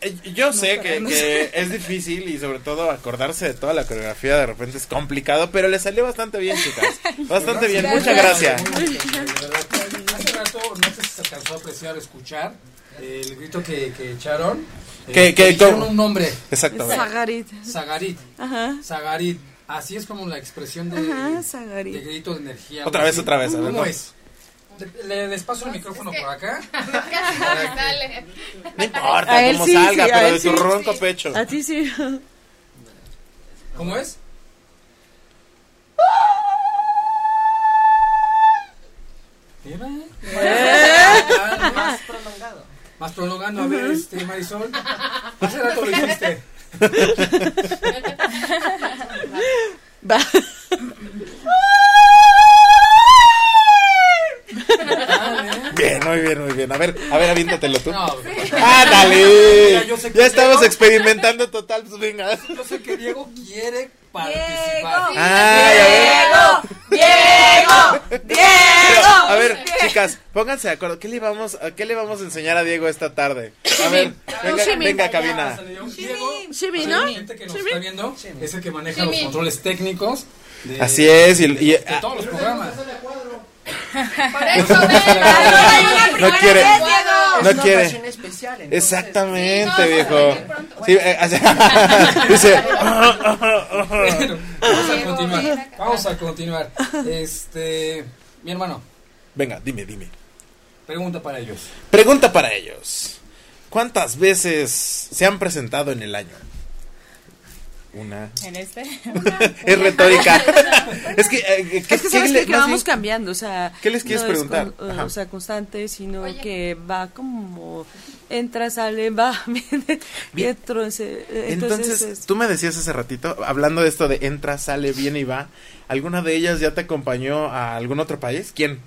S3: Eh, Yo sé que, que es difícil y sobre todo acordarse de toda la coreografía de repente es complicado, pero le salió bastante bien, chicas. Bastante bien, muchas gracias.
S2: Hace rato, no sé si se alcanzó a apreciar o escuchar el grito que, que echaron.
S3: Que-
S2: Eh,
S3: que- con-
S2: un nombre.
S3: Exactamente.
S8: Sagarit.
S2: Sagarit.
S8: Ajá.
S2: Sagarit. Así es como la expresión de,
S8: Ajá,
S2: de grito de energía.
S3: Otra vez,
S2: así.
S3: otra vez, a ver,
S2: ¿Cómo
S3: ¿no?
S2: es? Le- Le, les paso el micrófono por acá.
S7: Dale.
S3: No importa cómo
S8: sí,
S3: salga,
S8: sí,
S3: pero de tu
S8: sí.
S3: ronco pecho.
S8: A ti sí.
S2: ¿Cómo es? Mira.
S5: Más prolongado.
S2: Más prolongando, a ver, este, Marisol. Hace rato lo hiciste.
S8: Va.
S3: Bien, muy bien, muy bien. A ver, a ver, aviéntatelo tú.
S2: No,
S3: ¡Ándale!
S2: Mira,
S3: Ya estamos
S2: Diego-
S3: experimentando total, pues venga.
S2: Yo sé que Diego quiere participar.
S3: A ver.
S13: Diego,
S3: Pero, a ver, chicas, pónganse de acuerdo. ¿Qué le vamos, a- qué le vamos a enseñar a Diego esta tarde? A ver, venga, cabina.
S2: Diego, para
S8: ¿no?
S2: que nos está viendo, es el que maneja los controles técnicos. De,
S3: Así es, y, y-
S2: de todos los programas.
S7: Por eso, ven.
S3: no quiere, no
S5: una
S3: quiere.
S5: ocasión especial. entonces-
S3: Exactamente,
S7: Sí, no,
S3: viejo. Sí, eh, así- dice.
S2: Bueno, vamos a continuar. Vamos a continuar. Este, mi hermano,
S3: Venga, dime, dime.
S2: pregunta para ellos.
S3: Pregunta para ellos. ¿Cuántas veces se han presentado en el año? Una.
S6: En este.
S3: Es retórica. es que, eh, ¿qué-
S8: Es que sabes
S3: le-
S8: que, vamos
S3: bien-
S8: cambiando, o sea,
S3: ¿Qué les quieres
S8: no es
S3: preguntar?
S8: con-
S3: Ajá.
S8: o sea, constante, sino
S7: Oye.
S8: que va como entra, sale, va, viene, y entonces, eh,
S3: Entonces,
S8: entonces es-
S3: tú me decías hace ratito, hablando de esto de entra, sale, viene y va, ¿alguna de ellas ya te acompañó a algún otro país? ¿Quién?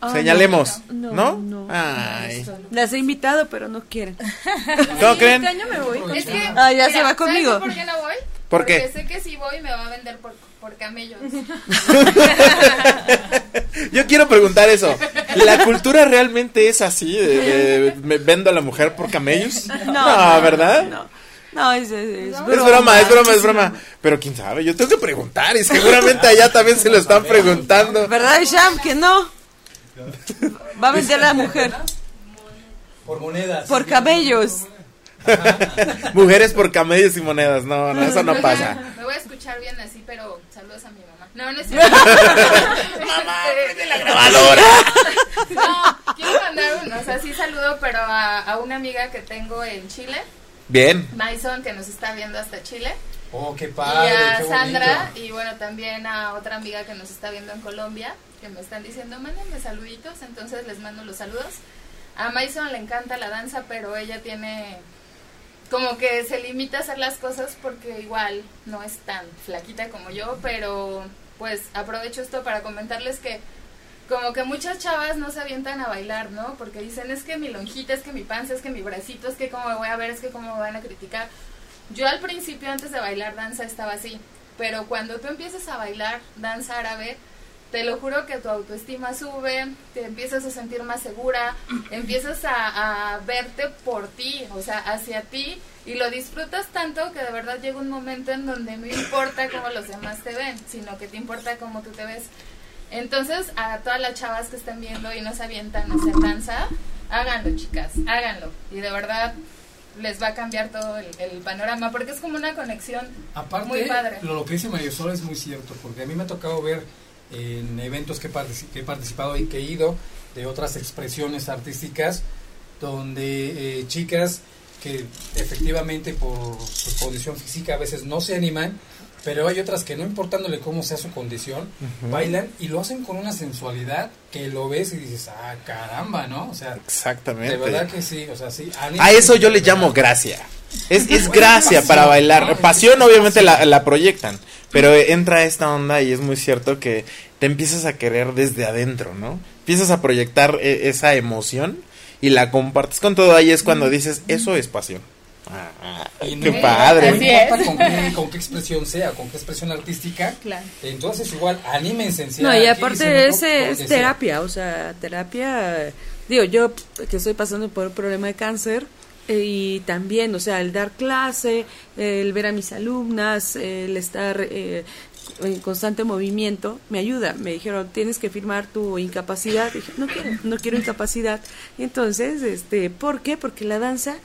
S8: Ah,
S3: Señalemos,
S8: no,
S3: ¿no?
S8: no, no.
S3: Ay.
S8: las he invitado, pero no quieren.
S3: ¿Cómo creen?
S8: Este año me voy.
S7: Es que,
S8: Ah, ya se
S7: mira,
S8: va conmigo.
S7: ¿sabes por qué no voy?
S3: ¿Por
S7: Porque
S3: qué?
S7: sé que si voy me va a vender por, por camellos.
S3: Yo quiero preguntar eso. ¿La cultura realmente es así? De, de- me vendo a la mujer por camellos? No, ¿verdad?
S8: No, no, es, es, es
S3: Es broma, es broma, es broma. Pero quién sabe, yo tengo que preguntar y seguramente allá también se lo están preguntando.
S8: ¿Verdad, Sham? Que no. Va a vender a la mujer.
S2: Por monedas.
S4: Por cabellos.
S3: Mujeres por camellos y monedas. No, no, eso no pasa.
S7: Me voy a escuchar bien así, pero saludos a mi mamá. No, no es cierto. mamá, de la
S3: grabadora.
S7: no, quiero mandar un, o sea, sí saludo, pero a, a una amiga que tengo en Chile,
S3: Bien.
S7: Maison, que nos está viendo hasta Chile.
S2: Oh, qué
S7: y
S2: padre.
S7: a
S2: qué
S7: Sandra, y bueno, también a otra amiga que nos está viendo en Colombia, que me están diciendo, mándenme saluditos, entonces les mando los saludos. A Maison le encanta la danza, pero ella tiene como que se limita a hacer las cosas porque igual no es tan flaquita como yo, pero pues aprovecho esto para comentarles que como que muchas chavas no se avientan a bailar, ¿no? Porque dicen, es que mi lonjita, es que mi panza, es que mi bracito, es que cómo me voy a ver, es que cómo me van a criticar. Yo al principio, antes de bailar danza, estaba así. Pero cuando tú empiezas a bailar danza árabe, te lo juro que tu autoestima sube, te empiezas a sentir más segura, empiezas a, a verte por ti, o sea, hacia ti, y lo disfrutas tanto que de verdad llega un momento en donde no importa cómo los demás te ven, sino que te importa cómo tú te ves. Entonces, a todas las chavas que estén viendo y no se avientan a hacer danza, háganlo, chicas, háganlo. Y de verdad les va a cambiar todo el, el panorama, porque es como una conexión
S2: Aparte,
S7: muy padre.
S2: Lo, lo que dice María Sol es muy cierto, porque a mí me ha tocado ver en eventos que he participado y que he ido de otras expresiones artísticas, donde eh, chicas que efectivamente por su condición física a veces no se animan, pero hay otras que no importándole cómo sea su condición, bailan y lo hacen con una sensualidad que lo ves y dices, ah, caramba, ¿no? O sea,
S3: Exactamente.
S2: de verdad que sí, o sea, sí.
S3: A eso yo le llamo gracia. Es, es gracia para bailar. Pasión obviamente la, la proyectan, pero entra esta onda y es muy cierto que te empiezas a querer desde adentro, ¿no? Empiezas a proyectar eh, esa emoción y la compartes con todo. Ahí es cuando dices, eso es pasión. Ah,
S2: Y no
S3: padre.
S2: No importa con qué, con qué expresión sea, con qué expresión artística.
S14: Claro.
S2: Entonces, igual, anímense. sea
S4: No, y aparte es, es terapia, o sea, terapia, digo, yo que estoy pasando por un problema de cáncer eh, y también, o sea, el dar clase, el ver a mis alumnas, el estar eh, en constante movimiento, me ayuda. Me dijeron, tienes que firmar tu incapacidad. Dije, no quiero, no quiero incapacidad. Y entonces, este, ¿por qué? Porque la danza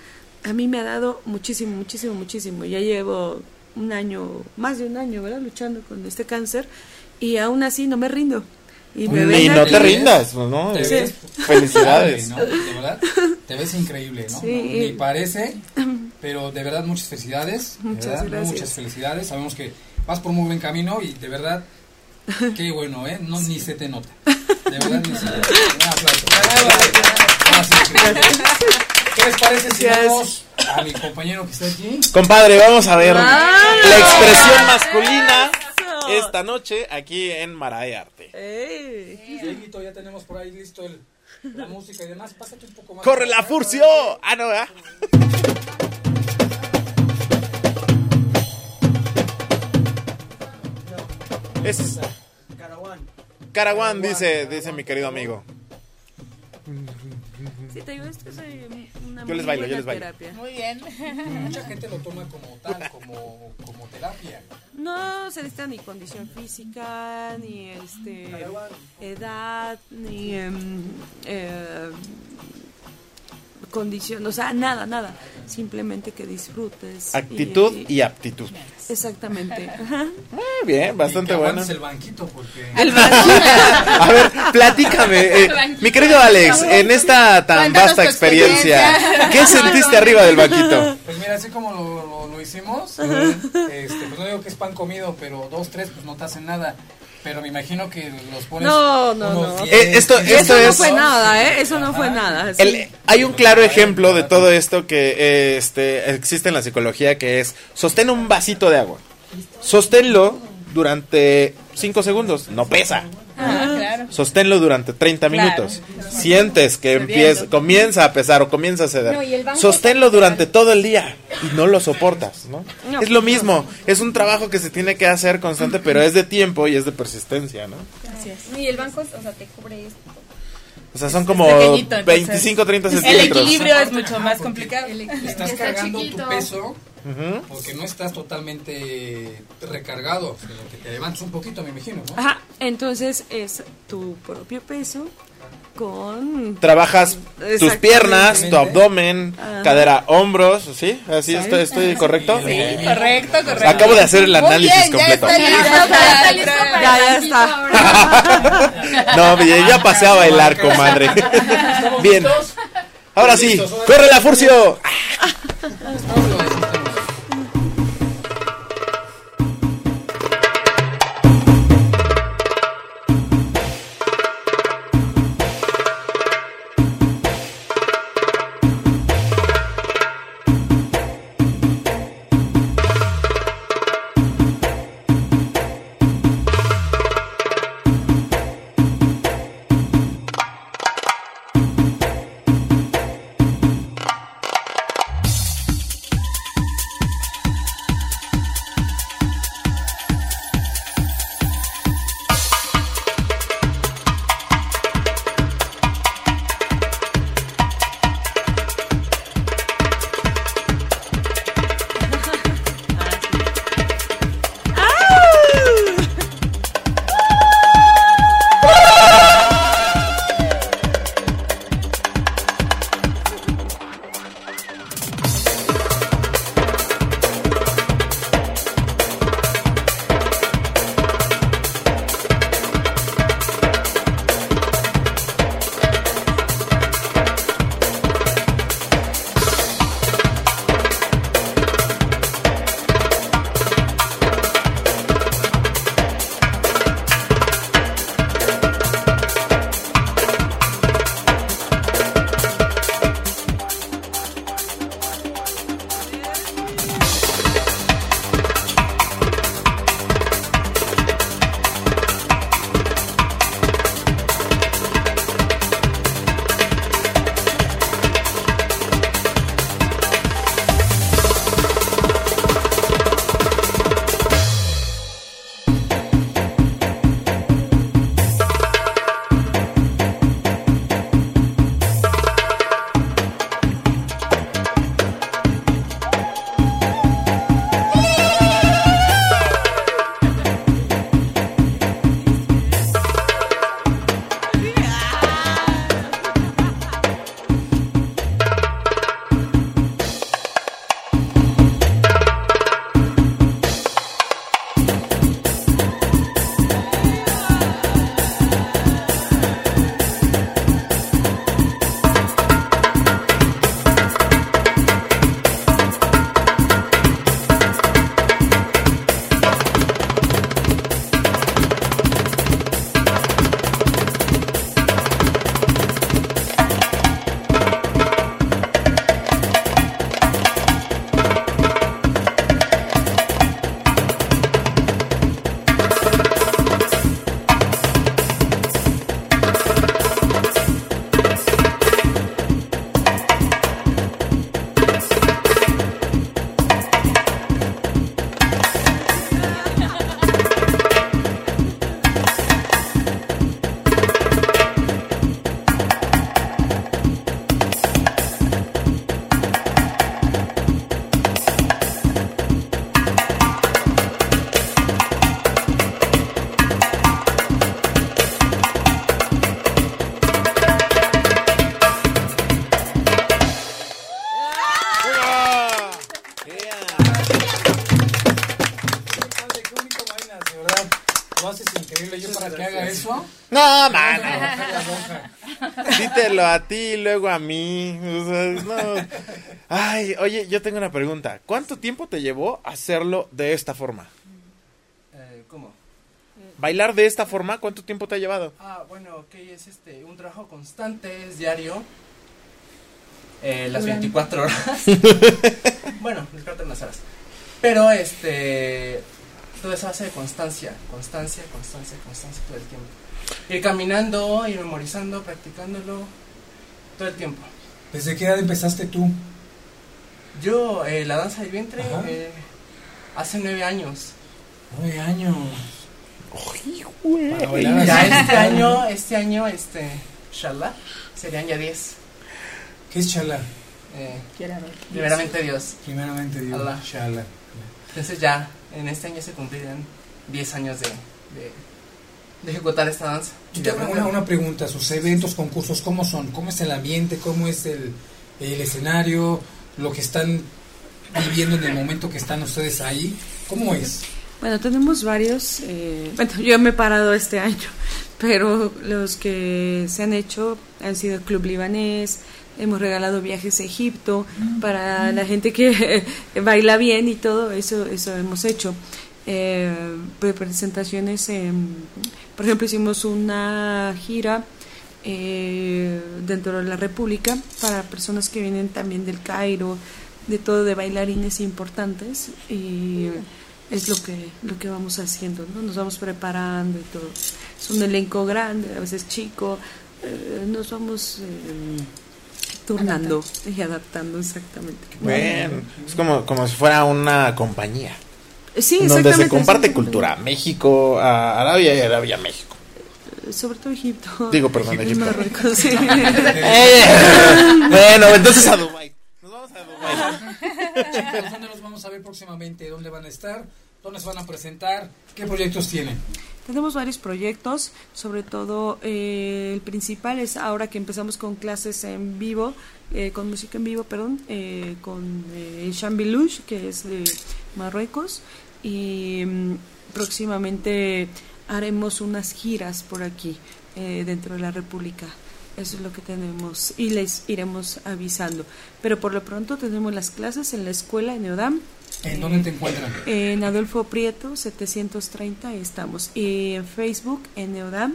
S4: a mí me ha dado muchísimo, muchísimo, muchísimo. Ya llevo un año, más de un año, ¿verdad? Luchando con este cáncer y aún así no me rindo. Y, me
S3: Y
S4: ven
S3: no
S4: aquí.
S3: te rindas, pues, ¿no?
S2: Te
S4: Sí.
S2: ves
S3: Felicidades.
S2: ¿no? De verdad, te ves increíble, ¿no?
S4: Sí.
S2: No, Ni parece, pero de verdad muchas felicidades. de
S4: Muchas
S2: verdad,
S4: gracias.
S2: Muchas felicidades. Sabemos que vas por muy buen camino y de verdad, qué bueno, ¿eh? No, ni se te nota. De verdad. Un aplauso. ¿Qué les parece si vamos a mi compañero que está aquí?
S3: Compadre, vamos a ver
S4: ¡Ah!
S3: la expresión masculina esta noche aquí en Maray Arte.
S4: ¡Ey!
S2: Dieguito, ya tenemos por ahí listo el, la música y demás. Pásate un poco más.
S3: ¡Corre la furcio! Ah, no, ¿verdad? Es.
S5: Caraguán,
S3: dice, dice mi querido amigo.
S4: Sí, te digo, esto es eh, una
S3: Yo
S4: muy
S3: les bailo, yo
S4: buena
S3: les bailo.
S4: terapia.
S6: Muy bien.
S2: Mucha gente lo toma como tal, como, como terapia.
S4: No se necesita ni condición física, ni este edad, ni em, eh, condición, o sea, nada, nada. Simplemente que disfrutes.
S3: Actitud y aptitud.
S4: Exactamente. Ajá.
S3: Muy bien, bastante
S2: Y que
S3: bueno.
S2: el banquito porque...
S4: El banquito.
S3: A ver, platícame, eh, mi querido Alex, en esta tan
S6: Cuéntanos
S3: vasta experiencia,
S6: experiencia.
S3: ¿qué sentiste arriba del banquito?
S2: Pues mira, así como lo, lo- lo hicimos, este, pues no digo que es pan comido, pero dos, tres, pues no te hacen nada. Pero me imagino que los pones
S4: No, no, no.
S2: 10,
S3: Eh, esto-
S2: 15,
S3: esto
S4: Eso no fue nada, ¿eh? Eso no fue nada. sí.
S3: El- hay un claro ejemplo de todo esto que eh, este, existe en la psicología que es sostén un vasito de agua. Sosténlo durante 5 segundos, no pesa.
S6: Ah, claro.
S3: Sosténlo durante 30
S6: Claro.
S3: minutos. Sientes que empieza, comienza a pesar o comienza a ceder.
S12: No,
S3: Sosténlo durante todo el día y no lo soportas, ¿no?
S4: No.
S3: Es lo mismo, es un trabajo que se tiene que hacer constante, pero es de tiempo y es de persistencia, ¿no?
S12: No, y el banco, o sea, te cubre esto.
S3: O sea, son como
S6: entonces.
S3: 25, 30
S6: El
S3: centímetros.
S6: equilibrio es mucho más complicado.
S2: Estás
S7: Está
S2: cargando tu peso porque no estás totalmente recargado, sino que te levantas un poquito, me imagino, ¿no?
S4: Ajá, entonces es tu propio peso
S8: con...
S3: Trabajas tus piernas, tu abdomen,
S8: Ajá.
S3: cadera, hombros, ¿sí? ¿Así estoy, estoy correcto?
S6: Sí, correcto, correcto.
S3: Acabo de hacer el
S6: Muy
S3: análisis
S6: bien, ya
S3: completo.
S6: está listo.
S8: Ya, ya está.
S3: No, ya pasé a bailar, comadre. Bien. Ahora sí, corre la Furcio. A ti y luego a mí. O sea, no. Ay, oye, yo tengo una pregunta. ¿Cuánto tiempo te llevó hacerlo de esta forma?
S5: Eh, ¿Cómo?
S3: ¿Bailar de esta forma? ¿Cuánto tiempo te ha llevado?
S5: Ah, bueno, ok, es este, un trabajo constante, es diario. Eh, las
S3: Durante-
S5: 24 horas. bueno, 24 unas horas. Pero este. Todo eso hace de constancia, constancia, constancia, constancia todo el tiempo. Ir caminando, ir memorizando, practicándolo todo el tiempo.
S2: ¿Desde qué edad empezaste tú?
S5: Yo, eh, la danza del vientre, eh, hace nueve años.
S2: Nueve años. Para
S5: Y
S2: bailar
S5: ya este año, este año, este, serían ya 10.
S2: ¿Qué es chala?
S5: Eh,
S11: Quiero ver.
S5: primeramente Dios.
S2: Primeramente Dios.
S5: Allah. Entonces ya, en este año se cumplirán 10 años de, de, de ejecutar esta danza.
S2: Yo tengo una, una pregunta, sus eventos, concursos, ¿cómo son? ¿Cómo es el ambiente? ¿Cómo es el, el escenario? ¿Lo que están viviendo en el momento que están ustedes ahí? ¿Cómo es?
S4: Bueno, tenemos varios. eh, bueno, yo me he parado este año, pero los que se han hecho han sido el Club Libanés. Hemos regalado viajes a Egipto para la gente que baila bien y todo eso, eso hemos hecho. Eh, pre- presentaciones, en- por ejemplo, hicimos una gira eh, dentro de la República para personas que vienen también del Cairo, de todo, de bailarines importantes y es lo que lo que vamos haciendo, ¿no? Nos vamos preparando y todo. Es un elenco grande, a veces chico, eh, nos vamos eh, turnando y adaptando exactamente.
S3: Bueno, es como, como si fuera una compañía.
S4: Sí,
S3: donde se comparte cultura. México, a Arabia y Arabia, México.
S4: Sobre todo Egipto.
S3: Digo, perdón,
S4: Y
S3: Egipto.
S4: Marruecos, sí.
S3: Eh, bueno, entonces a Dubái.
S2: Chicos, ¿dónde los vamos a ver próximamente? ¿Dónde van a estar? ¿Dónde se van a presentar? ¿Qué proyectos tienen?
S4: Tenemos varios proyectos, sobre todo eh, el principal es ahora que empezamos con clases en vivo, eh, con música en vivo, perdón, eh, con eh, el Chambilouche, que es de Marruecos, y mm, próximamente haremos unas giras por aquí, eh, dentro de la República. Eso es lo que tenemos y les iremos avisando. Pero por lo pronto tenemos las clases en la escuela en Eodam.
S2: ¿En dónde te encuentran?
S4: En Adolfo Prieto, 730, ahí estamos. Y en Facebook, en Neodam.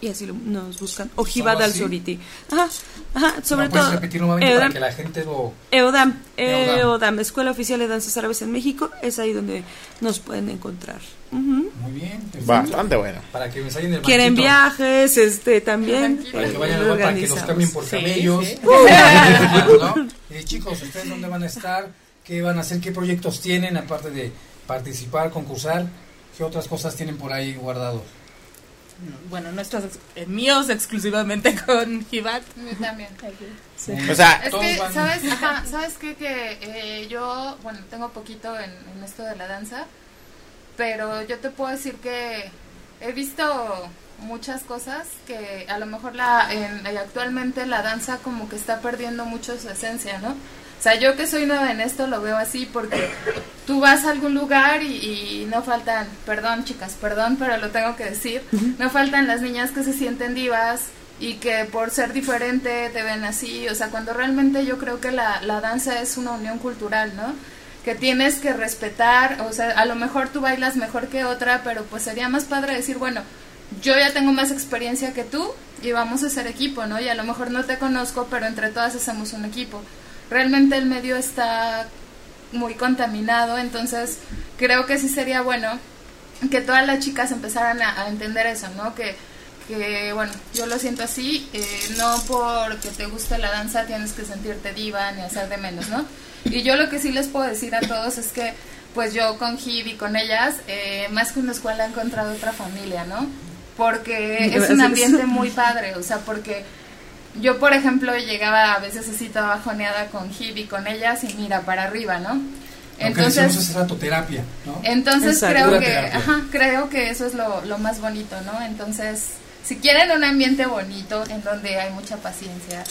S4: Y así lo- nos buscan. O Jibad
S2: ¿Solo
S4: al
S2: así?
S4: Suriti. Ajá, ajá, sobre
S2: ¿No puedes
S4: todo.
S2: repetir nuevamente para
S4: Eodam,
S2: que la gente lo...
S4: Eodam,
S2: Eodam.
S4: Eodam, Escuela Oficial de Danzas Árabes en México. Es ahí donde nos pueden encontrar.
S2: Muy bien. perfecto.
S3: Bastante bueno.
S2: Para que me salgan el
S4: Quieren
S2: banquito.
S4: viajes, este también.
S2: Para que vayan al para que los
S4: organizamos.
S2: cambien por
S4: Sí,
S2: camellos.
S4: sí.
S2: ¿no? Eh, chicos, ¿ustedes dónde van a estar? ¿Qué van a hacer? ¿Qué proyectos tienen aparte de participar, concursar? ¿Qué otras cosas tienen por ahí guardados?
S6: Bueno, nuestros eh, míos exclusivamente con Hibat.
S7: Yo también.
S6: Sí.
S3: O sea,
S7: Es que, ¿sabes? Ajá, ¿sabes qué? Que eh, yo, bueno, tengo poquito en, en esto de la danza, pero yo te puedo decir que he visto muchas cosas que a lo mejor la en- eh, actualmente la danza como que está perdiendo mucho su esencia, ¿no? O sea, yo que soy nueva en esto lo veo así porque tú vas a algún lugar y, y no faltan, perdón chicas, perdón, pero lo tengo que decir, no faltan las niñas que se sienten divas y que por ser diferente te ven así, o sea, cuando realmente yo creo que la, la danza es una unión cultural, ¿no? Que tienes que respetar, o sea, a lo mejor tú bailas mejor que otra, pero pues sería más padre decir, bueno, yo ya tengo más experiencia que tú y vamos a ser equipo, ¿no? Y a lo mejor no te conozco, pero entre todas hacemos un equipo. Realmente el medio está muy contaminado, entonces creo que sí sería bueno que todas las chicas empezaran a, a entender eso, ¿no? Que, que, bueno, yo lo siento así, eh, no porque te guste la danza tienes que sentirte diva ni hacer de menos, ¿no? Y yo lo que sí les puedo decir a todos es que, pues yo con Gib y con ellas, eh, más que una escuela he encontrado otra familia, ¿no? Porque es un ambiente muy padre, o sea, porque yo, por ejemplo, llegaba a veces así toda bajoneada con Gib y con ellas y mira para arriba, ¿no?
S2: Decimos hace rato, terapia, ¿no?
S7: Entonces
S2: Exacto.
S7: creo que, ajá, creo que eso es lo, lo más bonito, ¿no? Entonces, si quieren un ambiente bonito, en donde hay mucha paciencia,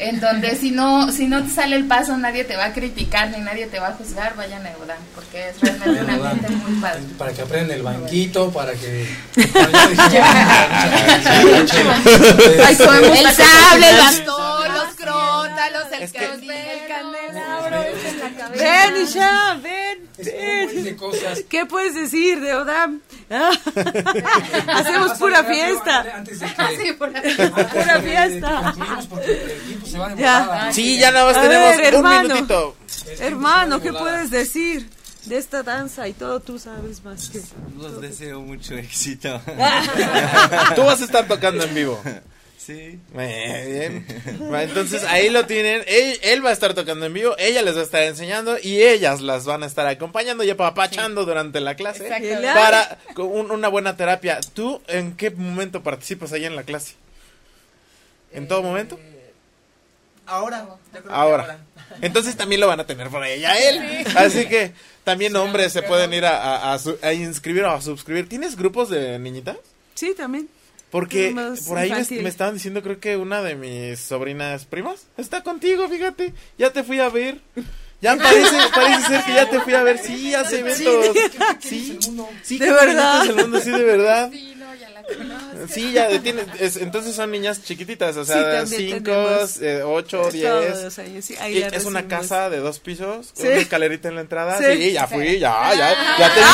S7: en donde si no, si no te sale el paso nadie te va a criticar ni nadie te va a juzgar, vayan a Eudam, porque es realmente un ambiente muy padre.
S2: Para que aprendan el banquito, para que...
S6: Ay,
S7: El sable, el bastón, los
S6: crótalos, el candelabro.
S4: Ven, Isha, ven.
S2: ven. cosas.
S4: ¿Qué puedes decir de Odam? Ah. Hacemos pura fiesta.
S2: Antes de que...
S7: Sí,
S4: Pura
S2: de- de
S4: fiesta.
S2: se va
S4: Ya.
S3: Sí, ya nada más
S4: A
S3: tenemos
S4: ver,
S3: un
S4: hermano.
S3: minutito.
S4: Hermano, ¿qué puedes decir de esta danza y todo tú sabes más que
S10: Los deseo mucho éxito.
S3: Tú vas a estar tocando en vivo.
S10: Sí.
S3: Muy bien. Entonces ahí lo tienen. Él, él va a estar tocando en vivo, ella les va a estar enseñando y ellas las van a estar acompañando y apapachando durante la clase para con un- una buena terapia. ¿Tú en qué momento participas ahí en la clase? ¿En todo momento?
S5: Ahora, yo creo que
S3: Ahora. Entonces también lo van a tener por ahí a él. Así que también hombres se pueden ir a, a- a su- a inscribir o a suscribir. ¿Tienes grupos de niñitas?
S8: Sí, también.
S3: Porque por ahí me, estaban diciendo, creo que una de mis sobrinas primas está contigo, fíjate. Ya te fui a ver. Ya parece, parece ser que ya te fui a ver. Sí, hace eventos. Sí, sí,
S8: De verdad.
S3: mundo, sí, de verdad.
S7: Sí, no, ya la
S3: Sí, ya tiene, es- entonces son niñas chiquititas, o sea,
S8: también
S3: cinco,
S8: tenemos
S3: eh, ocho,
S8: todos
S3: diez.
S8: los años, sí, ahí
S3: Y
S8: la
S3: es una casa de dos pisos,
S8: Sí.
S3: una escalerita en la entrada.
S8: Sí.
S3: Sí, ya fui, ya, ya, ya te vi.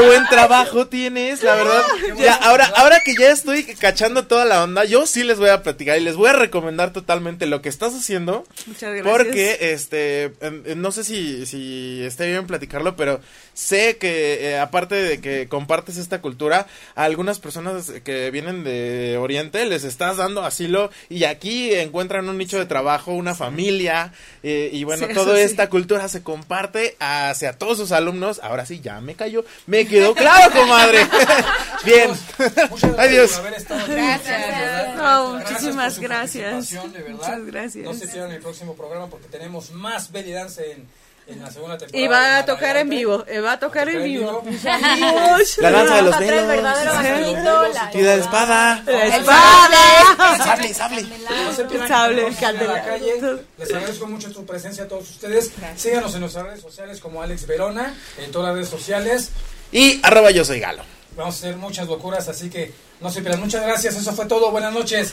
S3: Qué buen trabajo tienes, la verdad. Ya, ahora, ahora que ya estoy cachando toda la onda, yo sí les voy a platicar y les voy a recomendar totalmente lo que estás haciendo.
S8: Muchas gracias.
S3: Porque, este, no sé si, si esté bien platicarlo, pero sé que eh, aparte de que compartes esta cultura, a algunas personas que vienen de Oriente les estás dando asilo y aquí encuentran un nicho de trabajo, una familia, eh, y bueno,
S8: Sí,
S3: toda
S8: sí.
S3: esta cultura se comparte hacia todos sus alumnos. Ahora sí, ya me cayó, me quedó claro, comadre. bien. Adiós.
S2: Gracias.
S8: No,
S2: Gracias
S8: muchísimas
S2: por
S8: gracias.
S2: participación, de verdad.
S8: Muchas gracias.
S2: No se pierdan el próximo programa porque tenemos más belly dance en, en la segunda temporada.
S8: Y va a tocar en vivo, eh, va a tocar en vivo.
S3: La danza de los
S12: la-
S3: Y la espada.
S8: La
S12: El
S8: espada.
S3: Sable, sable.
S2: No se pierdan
S8: Sable.
S2: Les agradezco mucho su presencia a todos ustedes. Síganos en nuestras redes sociales como Alex Verona, en todas las redes sociales.
S3: Y arroba yo soy Galo.
S2: Vamos a hacer muchas locuras, así que no se pierdan. Muchas gracias, eso fue todo. Buenas noches.